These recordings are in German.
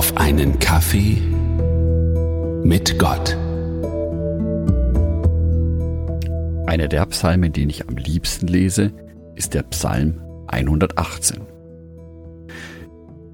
auf einen Kaffee mit Gott. Einer der Psalmen, den ich am liebsten lese, ist der Psalm 118.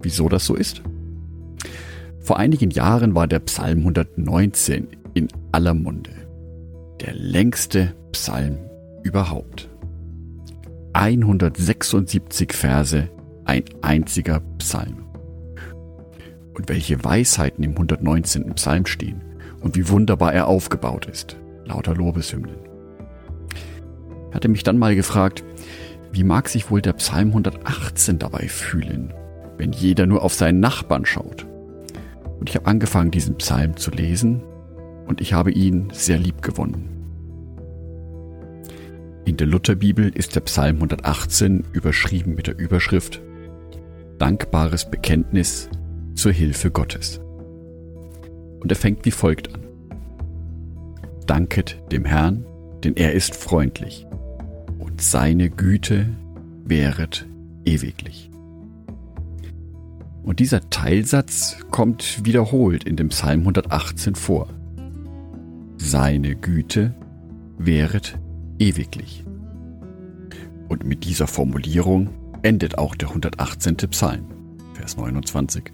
Wieso das so ist? Vor einigen Jahren war der Psalm 119 in aller Munde. Der längste Psalm überhaupt. 176 Verse, ein einziger Psalm. Und welche Weisheiten im 119. Psalm stehen und wie wunderbar er aufgebaut ist. Lauter Lobeshymnen. Hatte mich dann mal gefragt, wie mag sich wohl der Psalm 118 dabei fühlen, wenn jeder nur auf seinen Nachbarn schaut? Und ich habe angefangen, diesen Psalm zu lesen und ich habe ihn sehr lieb gewonnen. In der Lutherbibel ist der Psalm 118 überschrieben mit der Überschrift Dankbares Bekenntnis zur Hilfe Gottes. Und er fängt wie folgt an. Danket dem Herrn, denn er ist freundlich, und seine Güte wäret ewiglich. Und dieser Teilsatz kommt wiederholt in dem Psalm 118 vor. Seine Güte wäret ewiglich. Und mit dieser Formulierung endet auch der 118. Psalm, Vers 29.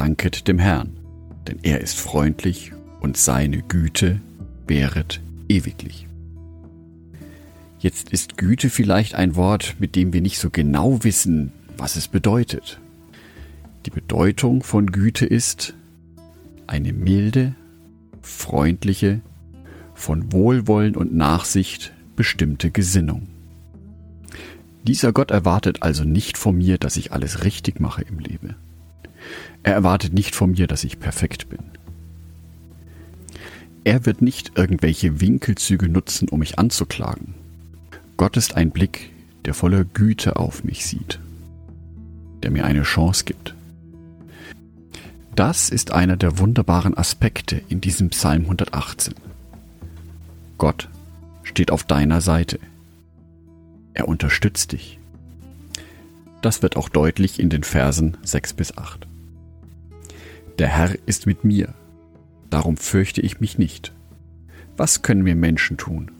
Danket dem Herrn, denn er ist freundlich und seine Güte wäret ewiglich. Jetzt ist Güte vielleicht ein Wort, mit dem wir nicht so genau wissen, was es bedeutet. Die Bedeutung von Güte ist eine milde, freundliche, von Wohlwollen und Nachsicht bestimmte Gesinnung. Dieser Gott erwartet also nicht von mir, dass ich alles richtig mache im Leben. Er erwartet nicht von mir, dass ich perfekt bin. Er wird nicht irgendwelche Winkelzüge nutzen, um mich anzuklagen. Gott ist ein Blick, der voller Güte auf mich sieht, der mir eine Chance gibt. Das ist einer der wunderbaren Aspekte in diesem Psalm 118. Gott steht auf deiner Seite. Er unterstützt dich. Das wird auch deutlich in den Versen 6 bis 8. Der Herr ist mit mir, darum fürchte ich mich nicht. Was können wir Menschen tun?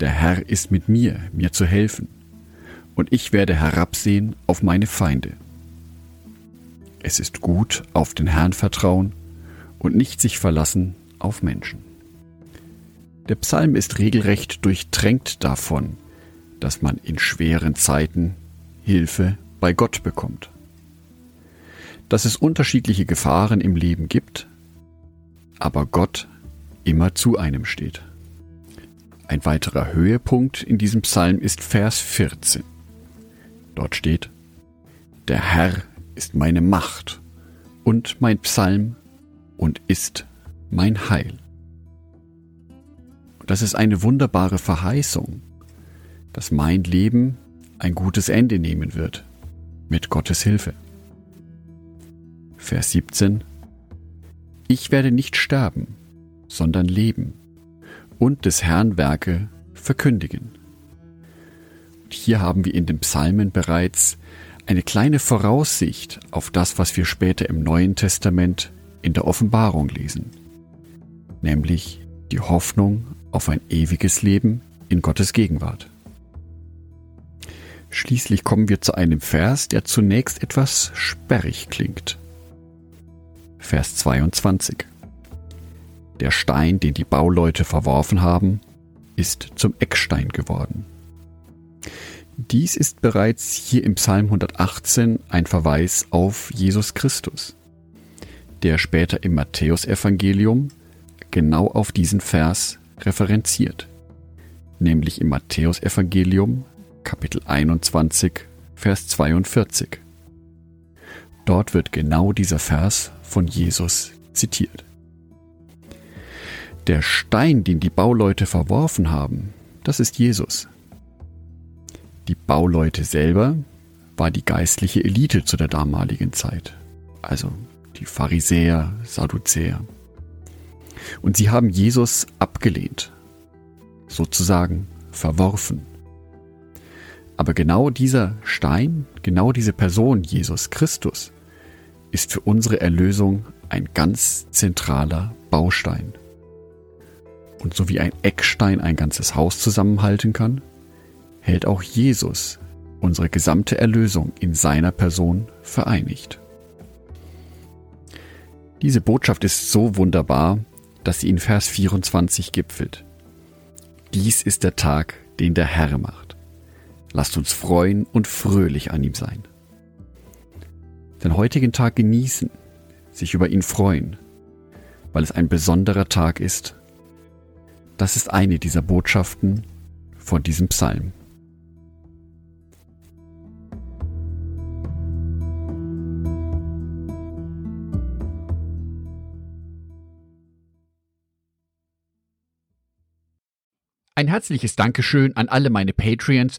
Der Herr ist mit mir, mir zu helfen, und ich werde herabsehen auf meine Feinde. Es ist gut, auf den Herrn vertrauen und nicht sich verlassen auf Menschen. Der Psalm ist regelrecht durchtränkt davon, dass man in schweren Zeiten Hilfe bei Gott bekommt. Dass es unterschiedliche Gefahren im Leben gibt, aber Gott immer zu einem steht. Ein weiterer Höhepunkt in diesem Psalm ist Vers 14. Dort steht, Der Herr ist meine Macht und mein Psalm und ist mein Heil. Das ist eine wunderbare Verheißung, dass mein Leben ein gutes Ende nehmen wird, mit Gottes Hilfe. Vers 17 Ich werde nicht sterben, sondern leben und des Herrn Werke verkündigen. Und hier haben wir in den Psalmen bereits eine kleine Voraussicht auf das, was wir später im Neuen Testament in der Offenbarung lesen, nämlich die Hoffnung auf ein ewiges Leben in Gottes Gegenwart. Schließlich kommen wir zu einem Vers, der zunächst etwas sperrig klingt. Vers 22. Der Stein, den die Bauleute verworfen haben, ist zum Eckstein geworden. Dies ist bereits hier im Psalm 118 ein Verweis auf Jesus Christus, der später im Matthäusevangelium genau auf diesen Vers referenziert, nämlich im Matthäusevangelium Kapitel 21 Vers 42. Dort wird genau dieser Vers von Jesus zitiert. Der Stein, den die Bauleute verworfen haben, das ist Jesus. Die Bauleute selber war die geistliche Elite zu der damaligen Zeit, also die Pharisäer, Sadduzäer. Und sie haben Jesus abgelehnt, sozusagen verworfen. Aber genau dieser Stein, genau diese Person, Jesus Christus, ist für unsere Erlösung ein ganz zentraler Baustein. Und so wie ein Eckstein ein ganzes Haus zusammenhalten kann, hält auch Jesus unsere gesamte Erlösung in seiner Person vereinigt. Diese Botschaft ist so wunderbar, dass sie in Vers 24 gipfelt. Dies ist der Tag, den der Herr macht. Lasst uns freuen und fröhlich an ihm sein. Den heutigen Tag genießen, sich über ihn freuen, weil es ein besonderer Tag ist. Das ist eine dieser Botschaften von diesem Psalm. Ein herzliches Dankeschön an alle meine Patreons,